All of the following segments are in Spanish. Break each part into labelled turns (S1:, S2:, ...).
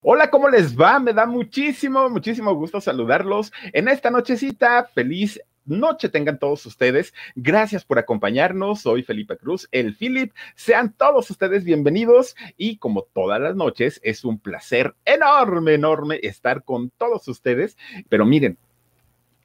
S1: Hola, ¿cómo les va? Me da muchísimo, muchísimo gusto saludarlos en esta nochecita. Feliz noche tengan todos ustedes. Gracias por acompañarnos. Soy Felipe Cruz, el Philip. Sean todos ustedes bienvenidos y como todas las noches es un placer enorme, enorme estar con todos ustedes. Pero miren,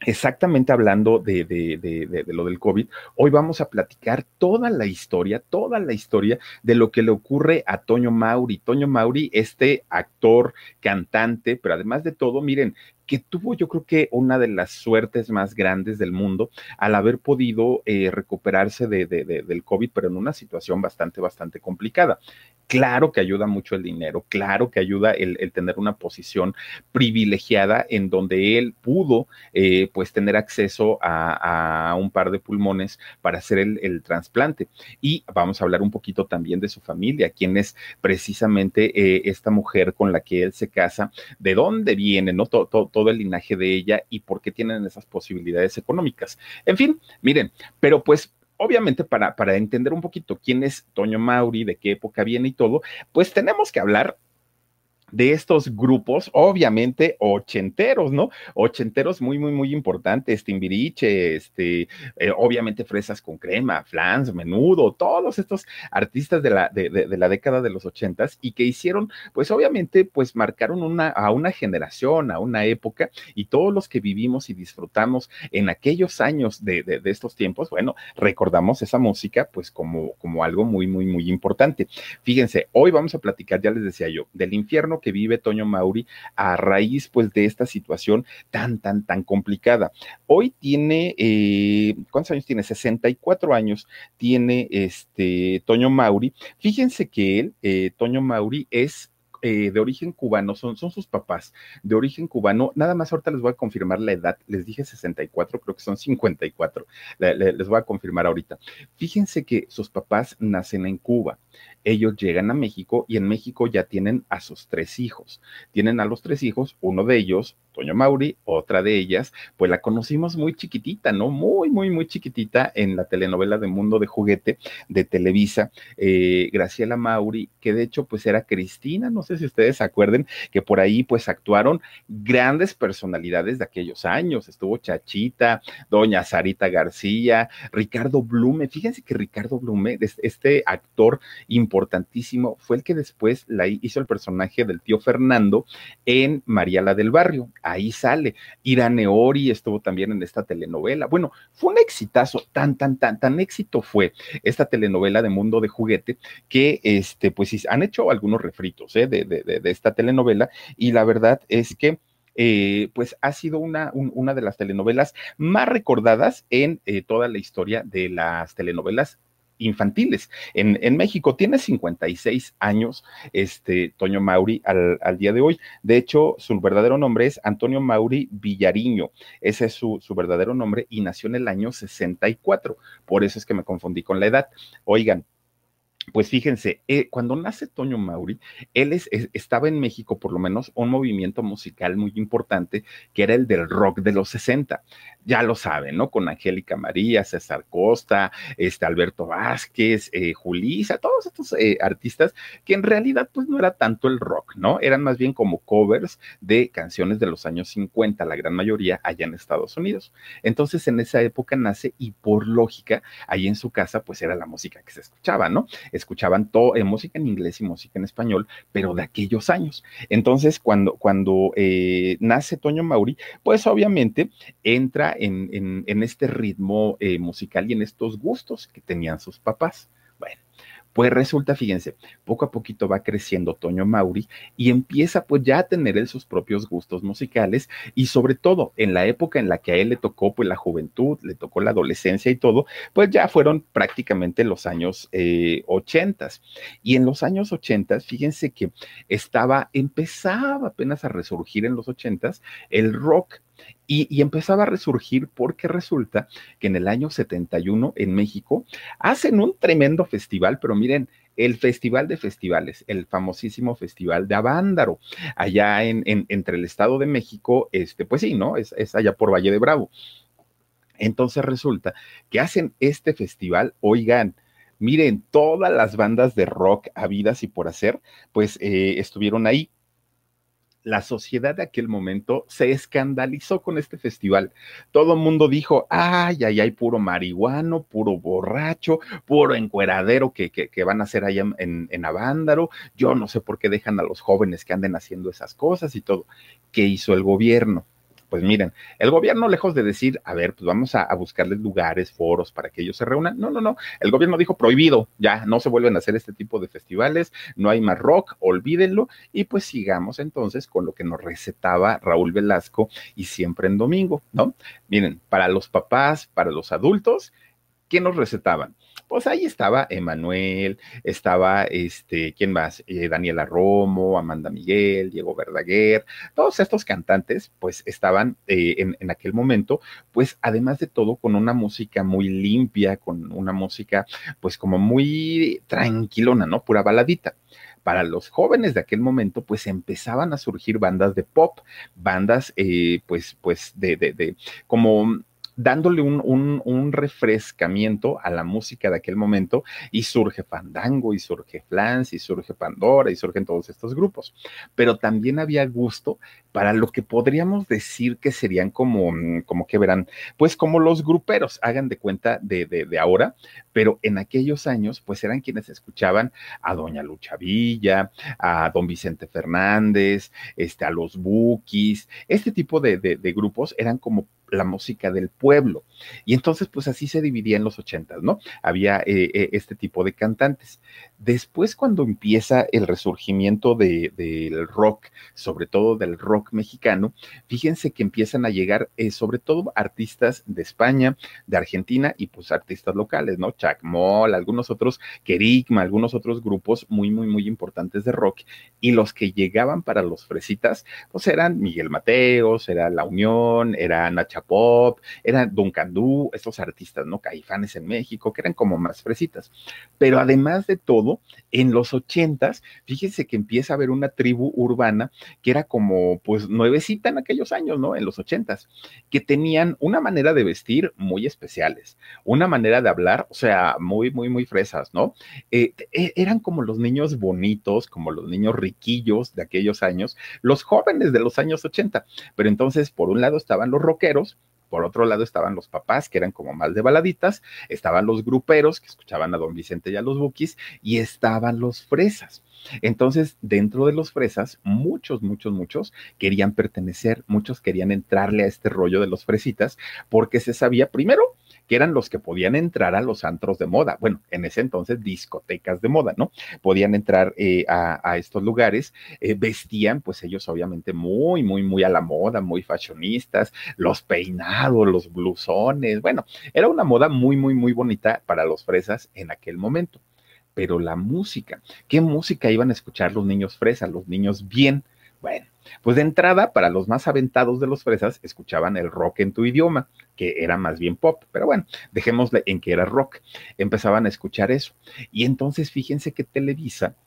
S1: exactamente hablando de, de, de, lo del COVID, hoy vamos a platicar toda la historia, toda la historia de lo que le ocurre a Toño Mauri. Toño Mauri, este actor, cantante, pero además de todo, miren, que tuvo yo creo que una de las suertes más grandes del mundo al haber podido eh, recuperarse de, de, de, del COVID, pero en una situación bastante, bastante complicada. Claro que ayuda mucho el dinero, claro que ayuda el, tener una posición privilegiada en donde él pudo eh, pues tener acceso a, a, un par de pulmones para hacer el, el, trasplante. Y vamos a hablar un poquito también de su familia, quién es precisamente eh, esta mujer con la que él se casa, de dónde viene, ¿no? Todo el linaje de ella y por qué tienen esas posibilidades económicas. En fin, miren, pero pues obviamente para, para entender un poquito quién es Toño Mauri, de qué época viene y todo, pues tenemos que hablar de estos grupos, obviamente ochenteros, ¿no? Ochenteros muy, muy, muy importantes, Timbiriche, este, eh, obviamente Fresas con Crema, Flans, Menudo, todos estos artistas de la, de, de, de, la década de los ochentas y que hicieron, pues obviamente, pues marcaron una, a una generación, a una época y todos los que vivimos y disfrutamos en aquellos años de, de estos tiempos, bueno, recordamos esa música pues como, como algo muy, muy, muy importante. Fíjense, hoy vamos a platicar, ya les decía yo, del infierno que vive Toño Mauri a raíz pues de esta situación tan, tan, tan complicada. Hoy tiene, eh, ¿cuántos años tiene? 64 años tiene este Toño Mauri. Fíjense que él, eh, Toño Mauri, es eh, de origen cubano, son, son sus papás de origen cubano. Nada más ahorita les voy a confirmar la edad. Les dije 64, creo que son 54. Le, le, les voy a confirmar ahorita. Fíjense que sus papás nacen en Cuba ellos llegan a México y en México ya tienen a sus tres hijos. Tienen a los tres hijos, uno de ellos, Toño Mauri, otra de ellas, pues la conocimos muy chiquitita, ¿no? Muy, muy, muy chiquitita en la telenovela de Mundo de Juguete de Televisa, eh, Graciela Mauri, que de hecho pues era Cristina, no sé si ustedes acuerden, que por ahí pues actuaron grandes personalidades de aquellos años, estuvo Chachita, Doña Sarita García, Ricardo Blume, fíjense que Ricardo Blume, este actor importantísimo, fue el que después la hizo el personaje del tío Fernando en María la del Barrio. Ahí sale. Irane Ori estuvo también en esta telenovela. Bueno, fue un exitazo, tan, tan, tan, tan éxito fue esta telenovela de Mundo de Juguete que, este, pues han hecho algunos refritos ¿eh? de, de, de, esta telenovela y la verdad es que eh, pues ha sido una, un, una de las telenovelas más recordadas en eh, toda la historia de las telenovelas infantiles. En, en, México tiene 56 años, este Toño Mauri al, al, día de hoy. De hecho, su verdadero nombre es Antonio Mauri Villariño. Ese es su, su verdadero nombre y nació en el año 64. Por eso es que me confundí con la edad. Oigan, pues fíjense, eh, cuando nace Toño Mauri, él es, es, estaba en México, por lo menos, un movimiento musical muy importante, que era el del rock de los 60. Ya lo saben, ¿no? Con Angélica María, César Costa, este, Alberto Vázquez, eh, Julisa, todos estos eh, artistas que en realidad, pues no era tanto el rock, ¿no? Eran más bien como covers de canciones de los años 50, la gran mayoría allá en Estados Unidos. Entonces, en esa época nace y por lógica, ahí en su casa, pues era la música que se escuchaba, ¿no? Escuchaban todo, música en inglés y música en español, pero de aquellos años. Entonces, cuando, cuando eh, nace Toño Mauri, pues obviamente entra en, en, este ritmo eh, musical y en estos gustos que tenían sus papás. Pues resulta, fíjense, poco a poquito va creciendo Toño Mauri y empieza pues ya a tener él sus propios gustos musicales y sobre todo en la época en la que a él le tocó pues la juventud, le tocó la adolescencia y todo, pues ya fueron prácticamente los años eh, ochentas. y en los años ochentas, fíjense que estaba, empezaba apenas a resurgir en los ochentas el rock y, empezaba a resurgir porque resulta que en el año 71 en México hacen un tremendo festival, pero miren, el Festival de Festivales, el famosísimo Festival de Avándaro, allá en, entre el Estado de México, este, pues sí, ¿no? Es, allá por Valle de Bravo. Entonces resulta que hacen este festival, oigan, miren, todas las bandas de rock habidas y por hacer, pues eh, estuvieron ahí la sociedad de aquel momento se escandalizó con este festival. Todo el mundo dijo, ay, ay, ay, puro marihuano, puro borracho, puro encueradero que, que, van a hacer allá en, en Avándaro. Yo no sé por qué dejan a los jóvenes que anden haciendo esas cosas y todo. ¿Qué hizo el gobierno? Pues miren, el gobierno lejos de decir, a ver, pues vamos a, buscarles lugares, foros para que ellos se reúnan, no, no, no, el gobierno dijo prohibido, ya no se vuelven a hacer este tipo de festivales, no hay más rock, olvídenlo, y pues sigamos entonces con lo que nos recetaba Raúl Velasco y siempre en domingo, ¿no? Miren, para los papás, para los adultos, ¿qué nos recetaban? Pues ahí estaba Emanuel, estaba este, ¿quién más? Eh, Daniela Romo, Amanda Miguel, Diego Verdaguer, todos estos cantantes, pues estaban eh, en, en, aquel momento, pues además de todo, con una música muy limpia, con una música, pues como muy tranquilona, ¿no? Pura baladita para los jóvenes de aquel momento, pues empezaban a surgir bandas de pop, bandas, eh, pues, pues, de, de, de, como dándole un, un, refrescamiento a la música de aquel momento y surge Fandango y surge Flans y surge Pandora y surgen todos estos grupos. Pero también había gusto para lo que podríamos decir que serían como, mm, como que verán, pues como los gruperos, hagan de cuenta de, de, ahora, pero en aquellos años, pues eran quienes escuchaban a Doña Lucha Villa, a Don Vicente Fernández, este, a los Bukis, este tipo de, de grupos eran como la música del pueblo. Y entonces, pues así se dividía en los ochentas, ¿no? Había eh, eh, este tipo de cantantes. Después, cuando empieza el resurgimiento del rock, sobre todo del rock mexicano, fíjense que empiezan a llegar eh, sobre todo artistas de España, de Argentina y pues artistas locales, ¿no? Chacmol, algunos otros, Kerigma, algunos otros grupos muy, muy, muy importantes de rock. Y los que llegaban para los fresitas, pues eran Miguel Mateos, era La Unión, era Nacha Pop, era Duncan Du, estos artistas, ¿no? Caifanes en México, que eran como más fresitas. Pero además de todo, en los ochentas, fíjense que empieza a haber una tribu urbana que era como, pues, nuevecita en aquellos años, ¿no? En los ochentas, que tenían una manera de vestir muy especiales, una manera de hablar, o sea, muy, muy, muy fresas, ¿no? Eh, e, eran como los niños bonitos, como los niños riquillos de aquellos años, los jóvenes de los años ochenta. Pero entonces, por un lado estaban los rockeros, por otro lado estaban los papás, que eran como más de baladitas, estaban los gruperos, que escuchaban a don Vicente y a los Bukis, y estaban los fresas. Entonces, dentro de los fresas, muchos, muchos, muchos querían pertenecer, muchos querían entrarle a este rollo de los fresitas, porque se sabía, primero, que eran los que podían entrar a los antros de moda. Bueno, en ese entonces discotecas de moda, ¿no? Podían entrar eh, a, estos lugares, eh, vestían, pues ellos obviamente muy, muy, muy a la moda, muy fashionistas, los peinados, los blusones, bueno, era una moda muy, muy, muy bonita para los fresas en aquel momento. Pero la música, ¿qué música iban a escuchar los niños fresas, los niños bien? Bueno, pues de entrada, para los más aventados de los fresas, escuchaban el rock en tu idioma, que era más bien pop, pero bueno, dejémosle en que era rock. Empezaban a escuchar eso. Y entonces fíjense que Televisa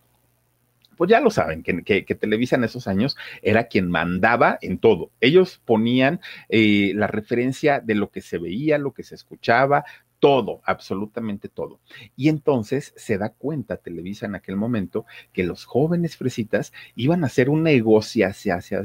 S1: pues ya lo saben, que, Televisa en esos años era quien mandaba en todo. Ellos ponían eh, la referencia de lo que se veía, lo que se escuchaba, todo, absolutamente todo. Y entonces se da cuenta Televisa en aquel momento que los jóvenes fresitas iban a hacer un negocio,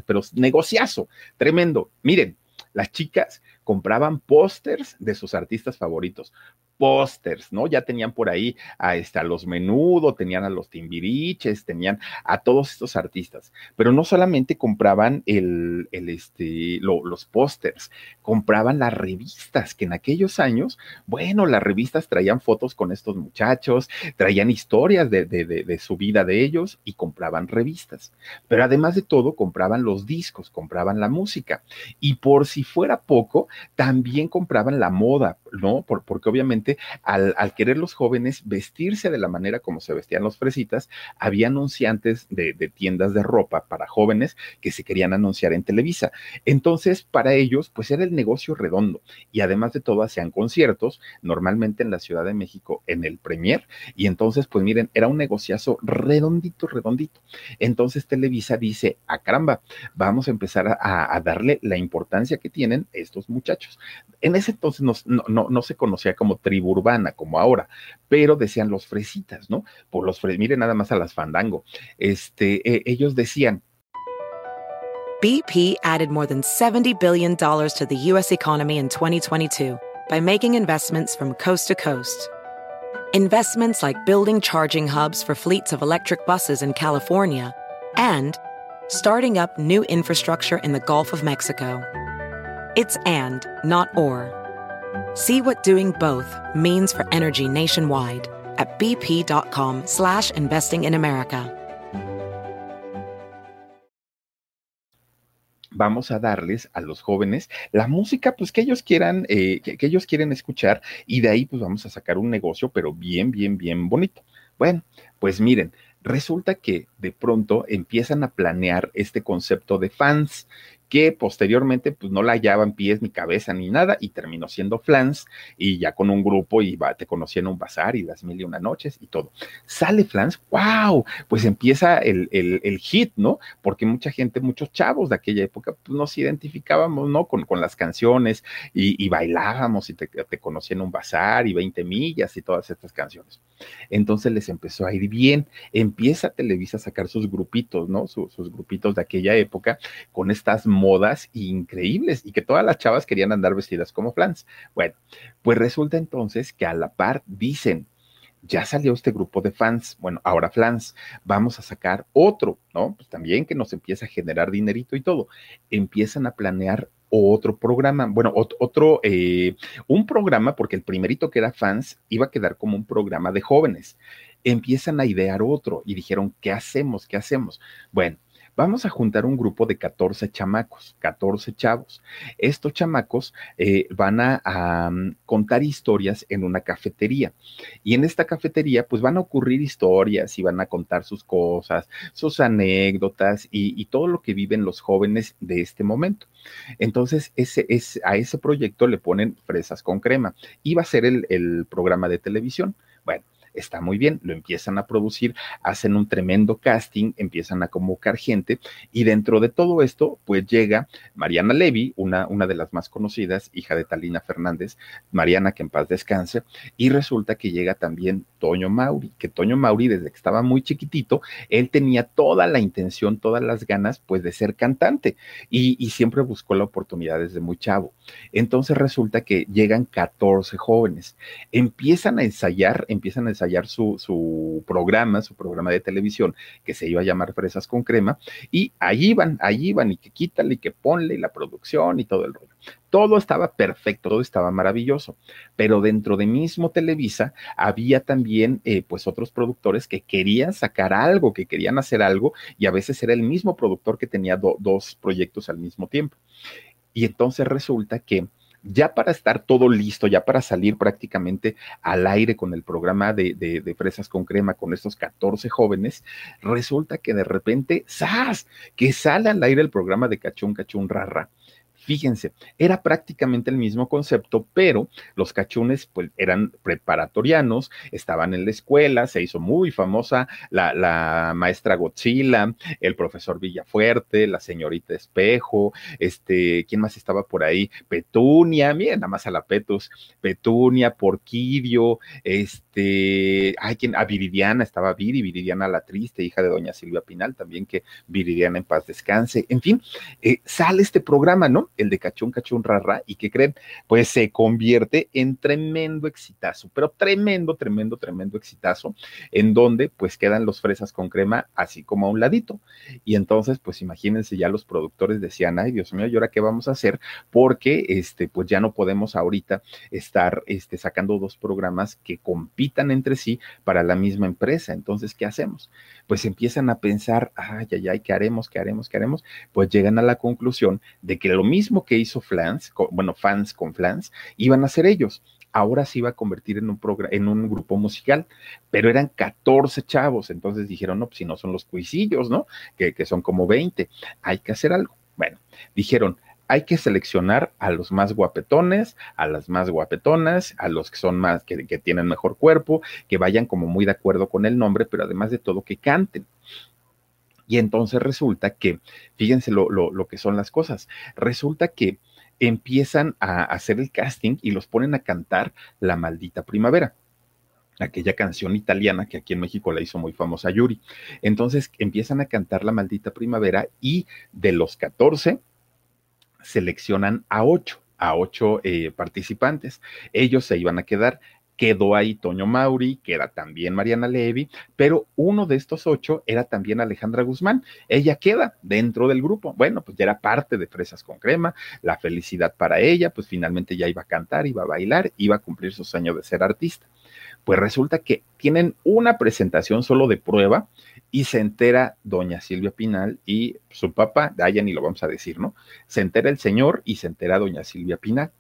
S1: pero negociazo, tremendo. Miren, las chicas compraban pósters de sus artistas favoritos, pósters, ¿no? Ya tenían por ahí a, este, a los Menudo, tenían a los Timbiriches, tenían a todos estos artistas, pero no solamente compraban el, el este, los pósters, compraban las revistas, que en aquellos años, bueno, las revistas traían fotos con estos muchachos, traían historias de, de, de su vida de ellos y compraban revistas. Pero además de todo, compraban los discos, compraban la música. Y por si fuera poco, también compraban la moda, ¿no? Por, porque obviamente al, querer los jóvenes vestirse de la manera como se vestían los fresitas, había anunciantes de, tiendas de ropa para jóvenes que se querían anunciar en Televisa. Entonces, para ellos, pues era el negocio redondo. Y además de todo, hacían conciertos, normalmente en la Ciudad de México, en el Premier. Y entonces, pues miren, era un negociazo redondito, redondito. Entonces, Televisa dice, a ah, caramba, vamos a empezar a, darle la importancia que tienen estos muchachos. En ese entonces no, no, no, se conocía como tribu urbana, como ahora, pero decían los fresitas, ¿no? Por los fres, miren nada más a las fandango. Este, eh, ellos decían.
S2: BP added more than $70 billion to the U.S. economy in 2022 by making investments from coast to coast. Investments like building charging hubs for fleets of electric buses in California and starting up new infrastructure in the Gulf of Mexico. It's and, not or. See what doing both means for energy nationwide at bp.com slash investing in America.
S1: Vamos a darles a los jóvenes la música pues que ellos quieran, eh, que, ellos quieren escuchar y de ahí pues vamos a sacar un negocio pero bien, bien, bien bonito. Bueno, pues miren, resulta que de pronto empiezan a planear este concepto de fans que posteriormente pues no la hallaban pies ni cabeza ni nada y terminó siendo Flans y ya con un grupo y va, te conocí en un bazar y las mil y una noches y todo. Sale Flans, wow, pues empieza el, el, hit, ¿no? Porque mucha gente, muchos chavos de aquella época pues nos identificábamos, ¿no? Con, con las canciones y, y bailábamos y te, te, conocí en un bazar y 20 millas y todas estas canciones. Entonces les empezó a ir bien, empieza Televisa a sacar sus grupitos, ¿no? Sus, sus grupitos de aquella época con estas modas increíbles y que todas las chavas querían andar vestidas como flans. Bueno, pues resulta entonces que a la par dicen, ya salió este grupo de fans, bueno, ahora flans, vamos a sacar otro, ¿no? Pues también que nos empieza a generar dinerito y todo. Empiezan a planear otro programa, bueno, otro, eh, un programa, porque el primerito que era fans iba a quedar como un programa de jóvenes. Empiezan a idear otro y dijeron, ¿qué hacemos? ¿Qué hacemos? Bueno, vamos a juntar un grupo de 14 chamacos, 14 chavos. Estos chamacos eh, van a, mm, contar historias en una cafetería y en esta cafetería pues van a ocurrir historias y van a contar sus cosas, sus anécdotas y, todo lo que viven los jóvenes de este momento. Entonces, ese, es, a ese proyecto le ponen fresas con crema. Iba a ser el, el programa de televisión. Bueno, está muy bien, lo empiezan a producir, hacen un tremendo casting, empiezan a convocar gente y dentro de todo esto, pues llega Mariana Levy, una, una de las más conocidas, hija de Talina Fernández, Mariana que en paz descanse, y resulta que llega también Toño Mauri, que Toño Mauri desde que estaba muy chiquitito, él tenía toda la intención, todas las ganas, pues de ser cantante y, y siempre buscó la oportunidad desde muy chavo. Entonces resulta que llegan 14 jóvenes, empiezan a ensayar, empiezan a ensayar su, programa, su programa de televisión, que se iba a llamar Fresas con Crema, y ahí van, ahí van, y que quítale, y que ponle, y la producción y todo el rollo. Todo estaba perfecto, todo estaba maravilloso, pero dentro de mismo Televisa había también eh, pues otros productores que querían sacar algo, que querían hacer algo y a veces era el mismo productor que tenía do, dos proyectos al mismo tiempo. Y entonces resulta que ya para estar todo listo, ya para salir prácticamente al aire con el programa de, de, Fresas con Crema con estos 14 jóvenes, resulta que de repente, ¡zas! Que sale al aire el programa de Cachún Cachún Rara. Fíjense, era prácticamente el mismo concepto, pero los cachunes pues, eran preparatorianos, estaban en la escuela, se hizo muy famosa la, maestra Godzilla, el profesor Villafuerte, la señorita Espejo, este, ¿quién más estaba por ahí? Petunia, miren, nada más a la Petus, Petunia, Porquirio, este, ay, ¿quién? A Viridiana, estaba Viri, Viridiana la triste, hija de doña Silvia Pinal, también que Viridiana en paz descanse, en fin, eh, sale este programa, ¿no? El de Cachún Cachún Rara, y que creen, pues se convierte en tremendo exitazo, pero tremendo, tremendo, tremendo exitazo, en donde pues quedan los fresas con crema así como a un ladito. Y entonces, pues imagínense ya los productores decían, ay Dios mío, ¿y ahora qué vamos a hacer? Porque este, pues ya no podemos ahorita estar este, sacando dos programas que compitan entre sí para la misma empresa. Entonces, ¿qué hacemos? Pues empiezan a pensar, ay, ay, ay, ¿qué haremos? ¿Qué haremos? ¿Qué haremos? Pues llegan a la conclusión de que lo mismo que hizo Flans, bueno, fans con Flans, iban a hacer ellos ahora se iba a convertir en un, en un grupo musical, pero eran 14 chavos, entonces dijeron, no, pues si no son los cuisillos, ¿no? Que, que son como 20, hay que hacer algo. Bueno, dijeron, hay que seleccionar a los más guapetones, a las más guapetonas, a los que son más, que, tienen mejor cuerpo, que vayan como muy de acuerdo con el nombre, pero además de todo que canten. Y entonces resulta que, fíjense lo, lo, que son las cosas, resulta que empiezan a hacer el casting y los ponen a cantar La maldita primavera aquella canción italiana que aquí en México la hizo muy famosa Yuri. Entonces empiezan a cantar La maldita primavera y de los 14 seleccionan a ocho, a ocho eh, participantes. Ellos se iban a quedar. Quedó ahí Toño Mauri, que era también Mariana Levy, pero uno de estos ocho era también Alejandra Guzmán. Ella queda dentro del grupo. Bueno, pues ya era parte de Fresas con Crema, la felicidad para ella, pues finalmente ya iba a cantar, iba a bailar, iba a cumplir sus años de ser artista. Pues resulta que tienen una presentación solo de prueba y se entera doña Silvia Pinal y su papá, ya ni lo vamos a decir, ¿no? Se entera el señor y se entera doña Silvia Pinal.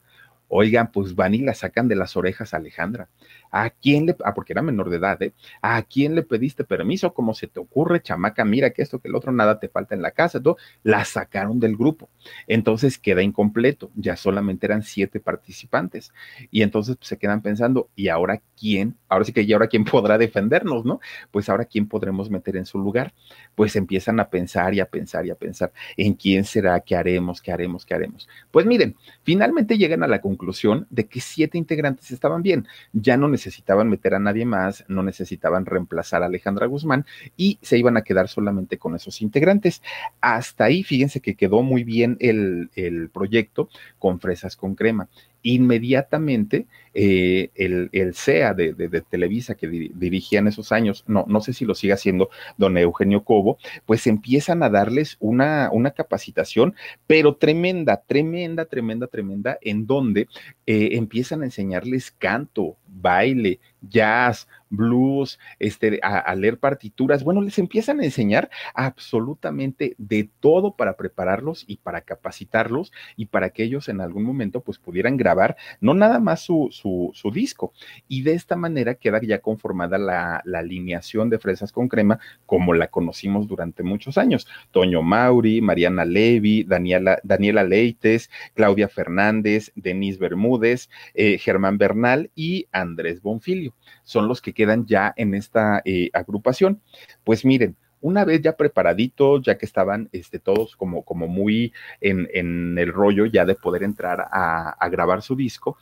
S1: Oigan, pues van y la sacan de las orejas a Alejandra. ¿A quién le, ah, porque era menor de edad, ¿eh? ¿A quién le pediste permiso? ¿Cómo se te ocurre, chamaca? Mira que esto, que el otro, nada te falta en la casa, todo. La sacaron del grupo. Entonces queda incompleto. Ya solamente eran siete participantes. Y entonces pues, se quedan pensando, ¿y ahora quién? Ahora sí que, ¿y ahora quién podrá defendernos, no? Pues ahora quién podremos meter en su lugar. Pues empiezan a pensar y a pensar y a pensar en quién será, qué haremos, qué haremos, qué haremos. Pues miren, finalmente llegan a la conclusión de que siete integrantes estaban bien. Ya no necesitaban meter a nadie más, no necesitaban reemplazar a Alejandra Guzmán y se iban a quedar solamente con esos integrantes. Hasta ahí, fíjense que quedó muy bien el, el proyecto con fresas con crema inmediatamente eh, el, el, CEA de, Televisa que dirigía en esos años, no, no sé si lo sigue haciendo don Eugenio Cobo, pues empiezan a darles una, una capacitación, pero tremenda, tremenda, tremenda, tremenda, en donde eh, empiezan a enseñarles canto, baile, jazz, blues, este, a, leer partituras. Bueno, les empiezan a enseñar absolutamente de todo para prepararlos y para capacitarlos y para que ellos en algún momento pues pudieran grabar no nada más su, su, disco. Y de esta manera queda ya conformada la, la, alineación de Fresas con Crema como la conocimos durante muchos años. Toño Mauri, Mariana Levy, Daniela, Daniela Leites, Claudia Fernández, Denise Bermúdez, eh, Germán Bernal y Andrés Bonfilio. Son los que quedan ya en esta eh, agrupación. Pues miren, una vez ya preparaditos, ya que estaban este, todos como, como muy en, en, el rollo ya de poder entrar a, a grabar su disco,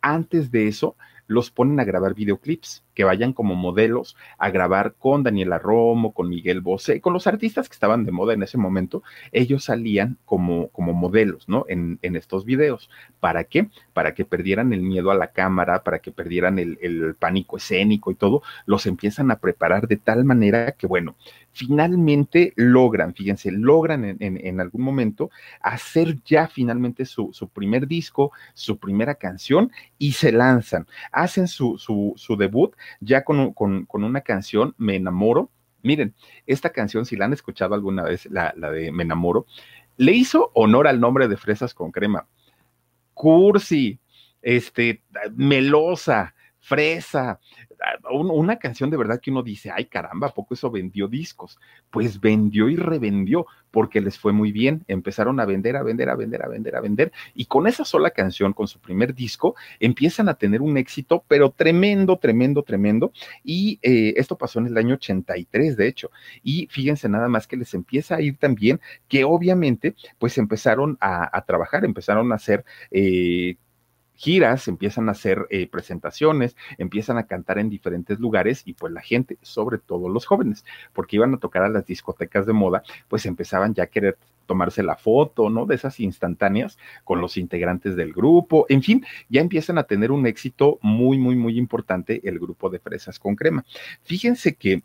S1: antes de eso los ponen a grabar videoclips que vayan como modelos a grabar con Daniela Romo, con Miguel Bosé, con los artistas que estaban de moda en ese momento, ellos salían como, como modelos, ¿no? En, en estos videos. ¿Para qué? Para que perdieran el miedo a la cámara, para que perdieran el, el pánico escénico y todo, los empiezan a preparar de tal manera que, bueno, finalmente logran, fíjense, logran en, en, algún momento hacer ya finalmente su, su, primer disco, su primera canción y se lanzan, hacen su, su, su debut ya con, con, con una canción, Me enamoro. Miren, esta canción, si la han escuchado alguna vez, la, la de Me enamoro, le hizo honor al nombre de Fresas con Crema. Cursi, este, melosa, fresa, una canción de verdad que uno dice, ay caramba, ¿a poco eso vendió discos? Pues vendió y revendió porque les fue muy bien. Empezaron a vender, a vender, a vender, a vender, a vender. Y con esa sola canción, con su primer disco, empiezan a tener un éxito, pero tremendo, tremendo, tremendo. Y eh, esto pasó en el año 83, de hecho. Y fíjense nada más que les empieza a ir también, que obviamente, pues empezaron a, a trabajar, empezaron a hacer eh, giras, empiezan a hacer eh, presentaciones, empiezan a cantar en diferentes lugares y pues la gente, sobre todo los jóvenes, porque iban a tocar a las discotecas de moda, pues empezaban ya a querer tomarse la foto, ¿no? De esas instantáneas con los integrantes del grupo, en fin, ya empiezan a tener un éxito muy, muy, muy importante el grupo de Fresas con Crema. Fíjense que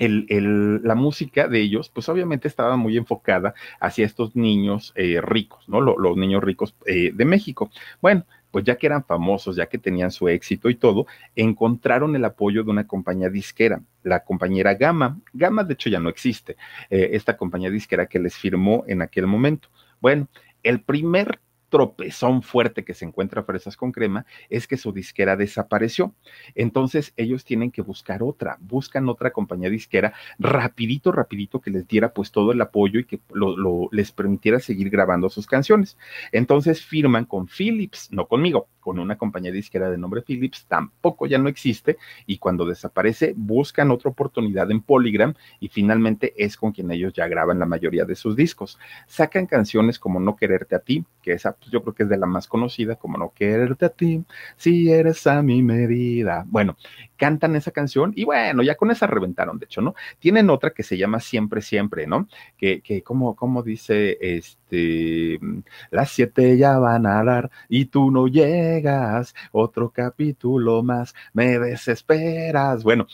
S1: la música de ellos, pues obviamente estaba muy enfocada hacia estos niños eh, ricos, ¿no? los niños ricos eh, de México. Bueno, pues ya que eran famosos, ya que tenían su éxito y todo, encontraron el apoyo de una compañía disquera, la compañera Gama. Gama, de hecho, ya no existe, eh, esta compañía disquera que les firmó en aquel momento. Bueno, el primer tropezón fuerte que se encuentra Fresas con Crema es que su disquera desapareció. Entonces ellos tienen que buscar otra, buscan otra compañía disquera rapidito, rapidito que les diera pues todo el apoyo y que lo, les permitiera seguir grabando sus canciones. Entonces firman con Philips, no conmigo, una compañía disquera de nombre Philips, tampoco ya no existe y cuando desaparece buscan otra oportunidad en Polygram y finalmente es con quien ellos ya graban la mayoría de sus discos. Sacan canciones como No quererte a ti, que esa pues, yo creo que es de la más conocida, como No quererte a ti, si eres a mi medida. Bueno, cantan esa canción y bueno, ya con esa reventaron, de hecho, ¿no? Tienen otra que se llama Siempre, Siempre, ¿no? Que, que como, como dice, este, las siete ya van a dar y tú no llegas, otro capítulo más, me desesperas. Bueno,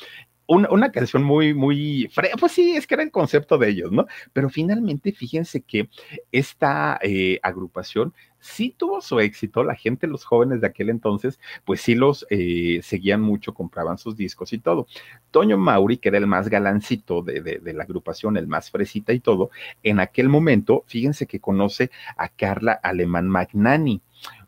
S1: una, una, canción muy, muy, pues sí, es que era el concepto de ellos, ¿no? Pero finalmente, fíjense que esta eh, agrupación sí tuvo su éxito, la gente, los jóvenes de aquel entonces, pues sí los eh, seguían mucho, compraban sus discos y todo. Toño Mauri, que era el más galancito de, de, de, la agrupación, el más fresita y todo, en aquel momento, fíjense que conoce a Carla Alemán Magnani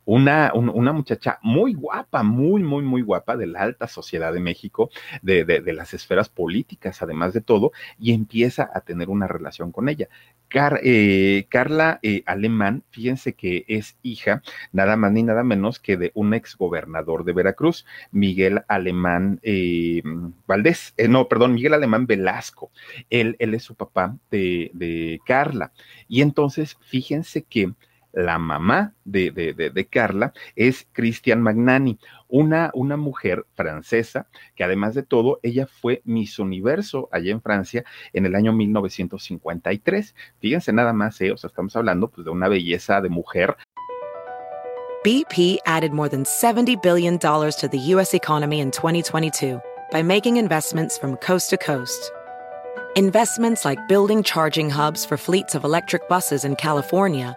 S1: una, una muchacha muy guapa, muy, muy, muy guapa de la alta sociedad de México, de, de, las esferas políticas, además de todo, y empieza a tener una relación con ella. Eh, Carla eh, Alemán, fíjense que es hija nada más ni nada menos que de un ex gobernador de Veracruz, Miguel Alemán eh, Valdés, no, perdón, Miguel Alemán Velasco. Él, él es su papá de, de Carla. Y entonces, fíjense que la mamá de, de, de, Carla es Cristian Magnani, una, una mujer francesa que además de todo, ella fue Miss Universo allá en Francia en el año 1953. Fíjense nada más, eh, o sea, estamos hablando pues, de una belleza de mujer.
S2: BP added more than $70 billion to the U.S. economy in 2022 by making investments from coast to coast. Investments like building charging hubs for fleets of electric buses in California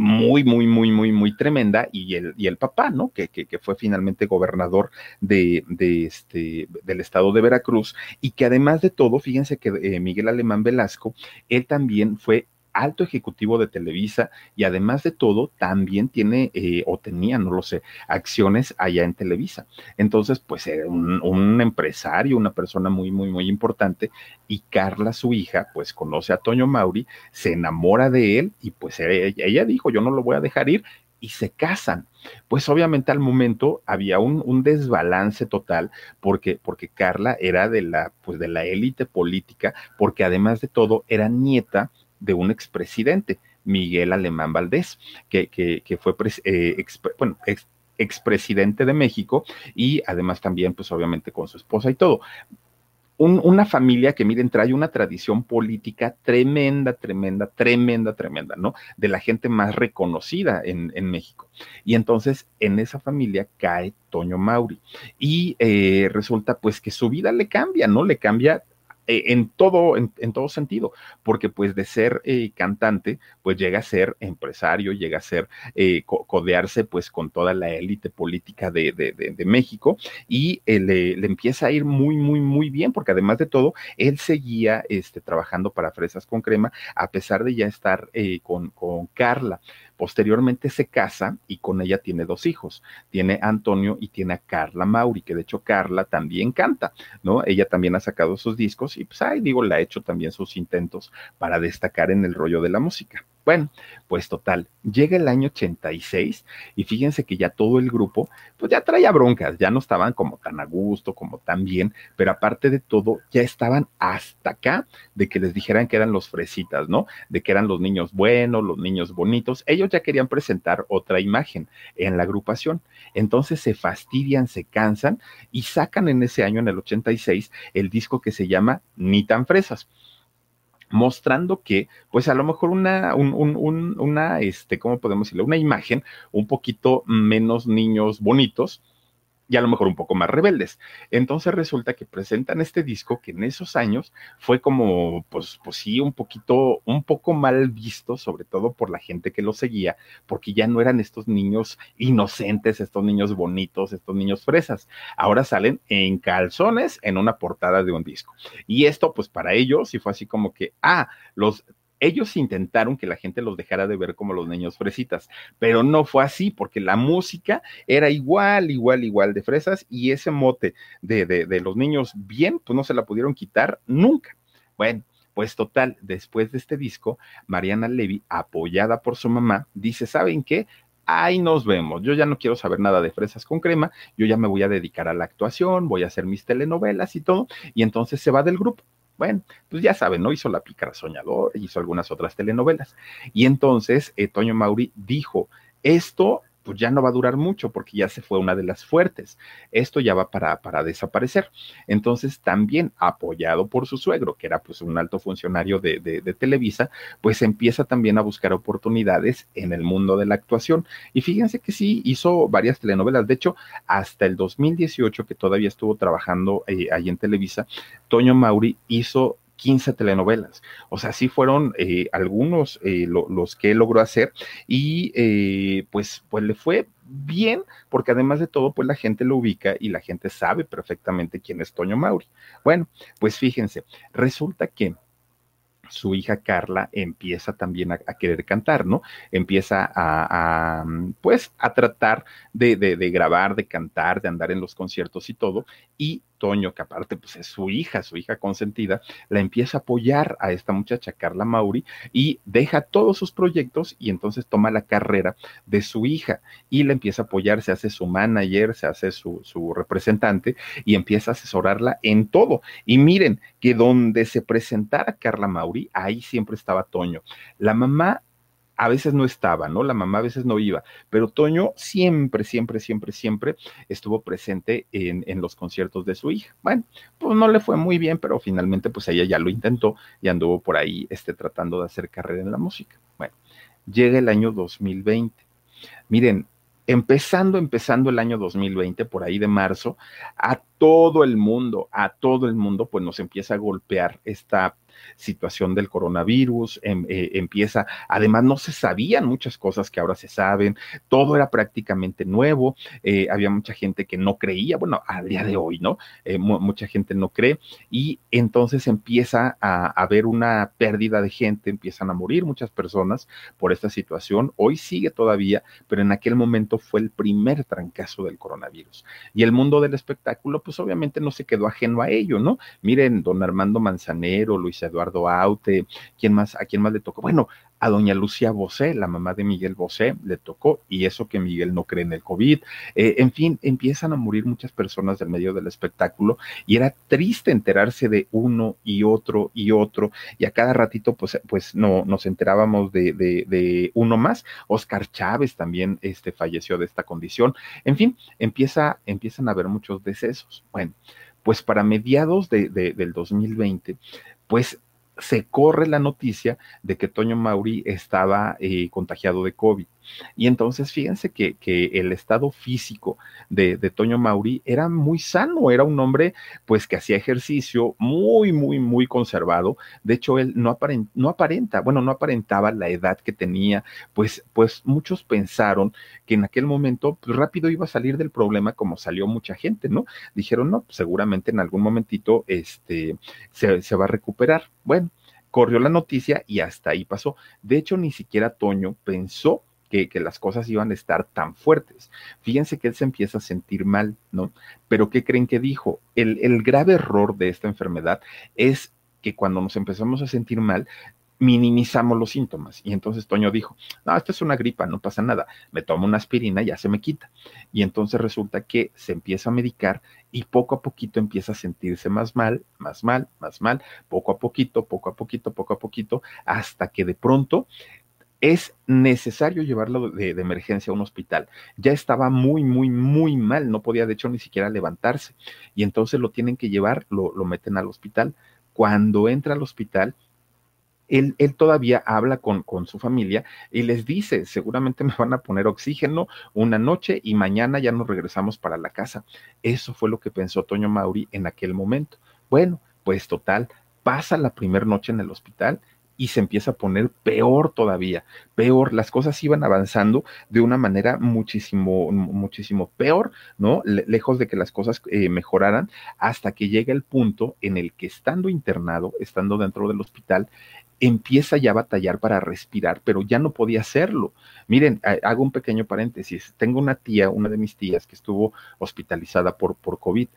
S1: Muy, muy, muy, muy, muy tremenda. Y el, y el papá, ¿no? Que, que, fue finalmente gobernador de, de, este, del estado de Veracruz. Y que además de todo, fíjense que eh, Miguel Alemán Velasco, él también fue alto ejecutivo de Televisa y además de todo también tiene eh, o tenía, no lo sé, acciones allá en Televisa. Entonces, pues era un, empresario, una persona muy, muy, muy importante y Carla, su hija, pues conoce a Toño Mauri, se enamora de él y pues ella, ella dijo, yo no lo voy a dejar ir y se casan. Pues obviamente al momento había un, un, desbalance total porque, porque Carla era de la, pues de la élite política, porque además de todo era nieta de un expresidente, Miguel Alemán Valdés, que, que, fue, eh, bueno, ex, expresidente de México y además también, pues obviamente con su esposa y todo. Un, una familia que, miren, trae una tradición política tremenda, tremenda, tremenda, tremenda, ¿no? De la gente más reconocida en, en México. Y entonces en esa familia cae Toño Mauri y eh, resulta pues que su vida le cambia, ¿no? Le cambia eh, en todo, en, en, todo sentido, porque pues de ser eh, cantante, pues llega a ser empresario, llega a ser eh, co codearse pues con toda la élite política de, de, de, de, México y le, le, empieza a ir muy, muy, muy bien, porque además de todo, él seguía este, trabajando para Fresas con Crema, a pesar de ya estar con, con Carla. Posteriormente se casa y con ella tiene dos hijos. Tiene a Antonio y tiene a Carla Mauri, que de hecho Carla también canta, ¿no? Ella también ha sacado sus discos y pues, ay, digo, le ha hecho también sus intentos para destacar en el rollo de la música. Bueno, pues total, llega el año 86 y fíjense que ya todo el grupo, pues ya traía broncas, ya no estaban como tan a gusto, como tan bien, pero aparte de todo, ya estaban hasta acá de que les dijeran que eran los fresitas, ¿no? De que eran los niños buenos, los niños bonitos. Ellos ya querían presentar otra imagen en la agrupación. Entonces se fastidian, se cansan y sacan en ese año, en el 86, el disco que se llama Ni tan fresas mostrando que, pues a lo mejor una, un, un, una, este, ¿cómo podemos decirlo? Una imagen un poquito menos niños bonitos, y a lo mejor un poco más rebeldes. Entonces resulta que presentan este disco que en esos años fue como, pues, pues sí, un poquito, un poco mal visto, sobre todo por la gente que lo seguía, porque ya no eran estos niños inocentes, estos niños bonitos, estos niños fresas. Ahora salen en calzones en una portada de un disco. Y esto, pues para ellos, sí fue así como que, ah, los ellos intentaron que la gente los dejara de ver como los niños fresitas, pero no fue así porque la música era igual, igual, igual de fresas y ese mote de, de, los niños bien, pues no se la pudieron quitar nunca. Bueno, pues total, después de este disco, Mariana Levy, apoyada por su mamá, dice, ¿saben qué? Ahí nos vemos. Yo ya no quiero saber nada de fresas con crema, yo ya me voy a dedicar a la actuación, voy a hacer mis telenovelas y todo, y entonces se va del grupo. Bueno, pues ya saben, ¿no? Hizo La Pícara Soñador, hizo algunas otras telenovelas. Y entonces eh, Toño Mauri dijo, esto pues ya no va a durar mucho porque ya se fue una de las fuertes. Esto ya va para, para desaparecer. Entonces, también apoyado por su suegro, que era pues un alto funcionario de, de, Televisa, pues empieza también a buscar oportunidades en el mundo de la actuación. Y fíjense que sí, hizo varias telenovelas. De hecho, hasta el 2018, que todavía estuvo trabajando eh, ahí en Televisa, Toño Mauri hizo 15 telenovelas. O sea, sí fueron eh, algunos eh, lo, los que logró hacer y eh, pues, pues le fue bien, porque además de todo, pues la gente lo ubica y la gente sabe perfectamente quién es Toño Mauri. Bueno, pues fíjense, resulta que su hija Carla empieza también a, querer cantar, ¿no? Empieza a, pues, a tratar de, de, grabar, de cantar, de andar en los conciertos y todo, y Toño, que aparte pues es su hija, su hija consentida, la empieza a apoyar a esta muchacha Carla Mauri y deja todos sus proyectos y entonces toma la carrera de su hija y la empieza a apoyar, se hace su manager, se hace su, su representante y empieza a asesorarla en todo. Y miren que donde se presentara Carla Mauri, ahí siempre estaba Toño. La mamá a veces no estaba, ¿no? La mamá a veces no iba, pero Toño siempre, siempre, siempre, siempre estuvo presente en, en, los conciertos de su hija. Bueno, pues no le fue muy bien, pero finalmente pues ella ya lo intentó y anduvo por ahí este, tratando de hacer carrera en la música. Bueno, llega el año 2020. Miren, empezando, empezando el año 2020, por ahí de marzo, a todo el mundo, a todo el mundo, pues nos empieza a golpear esta situación del coronavirus, em, eh, empieza, además no se sabían muchas cosas que ahora se saben, todo era prácticamente nuevo, eh, había mucha gente que no creía, bueno, a día de hoy, ¿no? Eh, mucha gente no cree y entonces empieza a haber una pérdida de gente, empiezan a morir muchas personas por esta situación, hoy sigue todavía, pero en aquel momento fue el primer trancazo del coronavirus. Y el mundo del espectáculo, pues obviamente no se quedó ajeno a ello, ¿no? Miren, don Armando Manzanero, Luis Eduardo Aute, ¿quién más, ¿a quién más le tocó? Bueno, a doña Lucía Bosé, la mamá de Miguel Bosé, le tocó, y eso que Miguel no cree en el COVID. Eh, en fin, empiezan a morir muchas personas del medio del espectáculo y era triste enterarse de uno y otro y otro, y a cada ratito, pues, pues no, nos enterábamos de, de, uno más. Oscar Chávez también este, falleció de esta condición. En fin, empieza, empiezan a haber muchos decesos. Bueno, pues para mediados de, de, del 2020, pues se corre la noticia de que Toño Mauri estaba eh, contagiado de COVID. Y entonces fíjense que, que el estado físico de, de, Toño Mauri era muy sano, era un hombre pues que hacía ejercicio muy, muy, muy conservado. De hecho, él no aparenta, no aparenta, bueno, no aparentaba la edad que tenía, pues, pues muchos pensaron que en aquel momento pues, rápido iba a salir del problema como salió mucha gente, ¿no? Dijeron, no, seguramente en algún momentito este, se, se va a recuperar. Bueno, corrió la noticia y hasta ahí pasó. De hecho, ni siquiera Toño pensó que, las cosas iban a estar tan fuertes. Fíjense que él se empieza a sentir mal, ¿no? Pero ¿qué creen que dijo? El, el grave error de esta enfermedad es que cuando nos empezamos a sentir mal, minimizamos los síntomas. Y entonces Toño dijo, no, esto es una gripa, no pasa nada, me tomo una aspirina, ya se me quita. Y entonces resulta que se empieza a medicar y poco a poquito empieza a sentirse más mal, más mal, más mal, poco a poquito, poco a poquito, poco a poquito, hasta que de pronto es necesario llevarlo de, emergencia a un hospital. Ya estaba muy, muy, muy mal, no podía de hecho ni siquiera levantarse. Y entonces lo tienen que llevar, lo, lo meten al hospital. Cuando entra al hospital, él, todavía habla con, con, su familia y les dice, seguramente me van a poner oxígeno una noche y mañana ya nos regresamos para la casa. Eso fue lo que pensó Toño Mauri en aquel momento. Bueno, pues total, pasa la primera noche en el hospital y se empieza a poner peor todavía, peor, las cosas iban avanzando de una manera muchísimo, muchísimo peor, ¿no? lejos de que las cosas eh, mejoraran, hasta que llega el punto en el que estando internado, estando dentro del hospital, empieza ya a batallar para respirar, pero ya no podía hacerlo. Miren, hago un pequeño paréntesis. Tengo una tía, una de mis tías, que estuvo hospitalizada por, por COVID.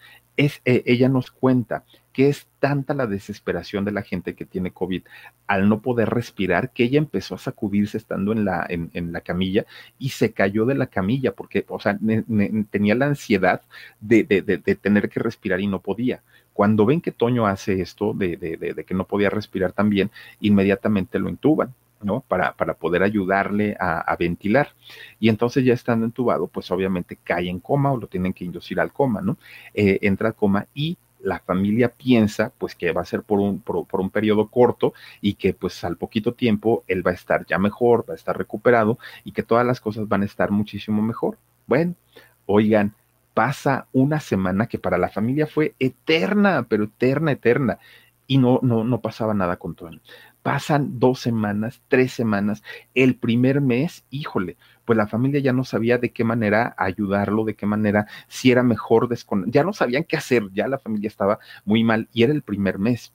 S1: Eh, ella nos cuenta que es tanta la desesperación de la gente que tiene COVID al no poder respirar que ella empezó a sacudirse estando en la, en, la camilla y se cayó de la camilla porque, o sea, tenía la ansiedad de, de, de tener que respirar y no podía. Cuando ven que Toño hace esto de, de, que no podía respirar tan bien, inmediatamente lo intuban. ¿No? Para, para poder ayudarle a, ventilar. Y entonces ya estando entubado, pues obviamente cae en coma o lo tienen que inducir al coma, ¿no? Eh, entra al coma y la familia piensa pues que va a ser por un, por, por, un periodo corto y que pues al poquito tiempo él va a estar ya mejor, va a estar recuperado y que todas las cosas van a estar muchísimo mejor. Bueno, oigan, pasa una semana que para la familia fue eterna, pero eterna, eterna, y no, no, no pasaba nada con Toño. Pasan dos semanas, tres semanas, el primer mes, híjole, pues la familia ya no sabía de qué manera ayudarlo, de qué manera, si era mejor, ya no sabían qué hacer, ya la familia estaba muy mal y era el primer mes.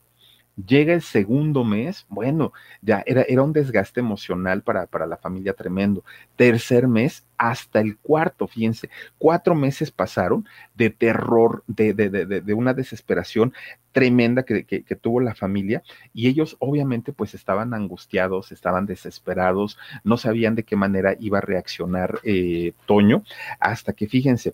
S1: Llega el segundo mes, bueno, ya era, era un desgaste emocional para, para, la familia tremendo. Tercer mes, hasta el cuarto, fíjense, cuatro meses pasaron de terror, de, de, de, de una desesperación tremenda que, que, tuvo la familia y ellos obviamente pues estaban angustiados, estaban desesperados, no sabían de qué manera iba a reaccionar eh, Toño, hasta que fíjense,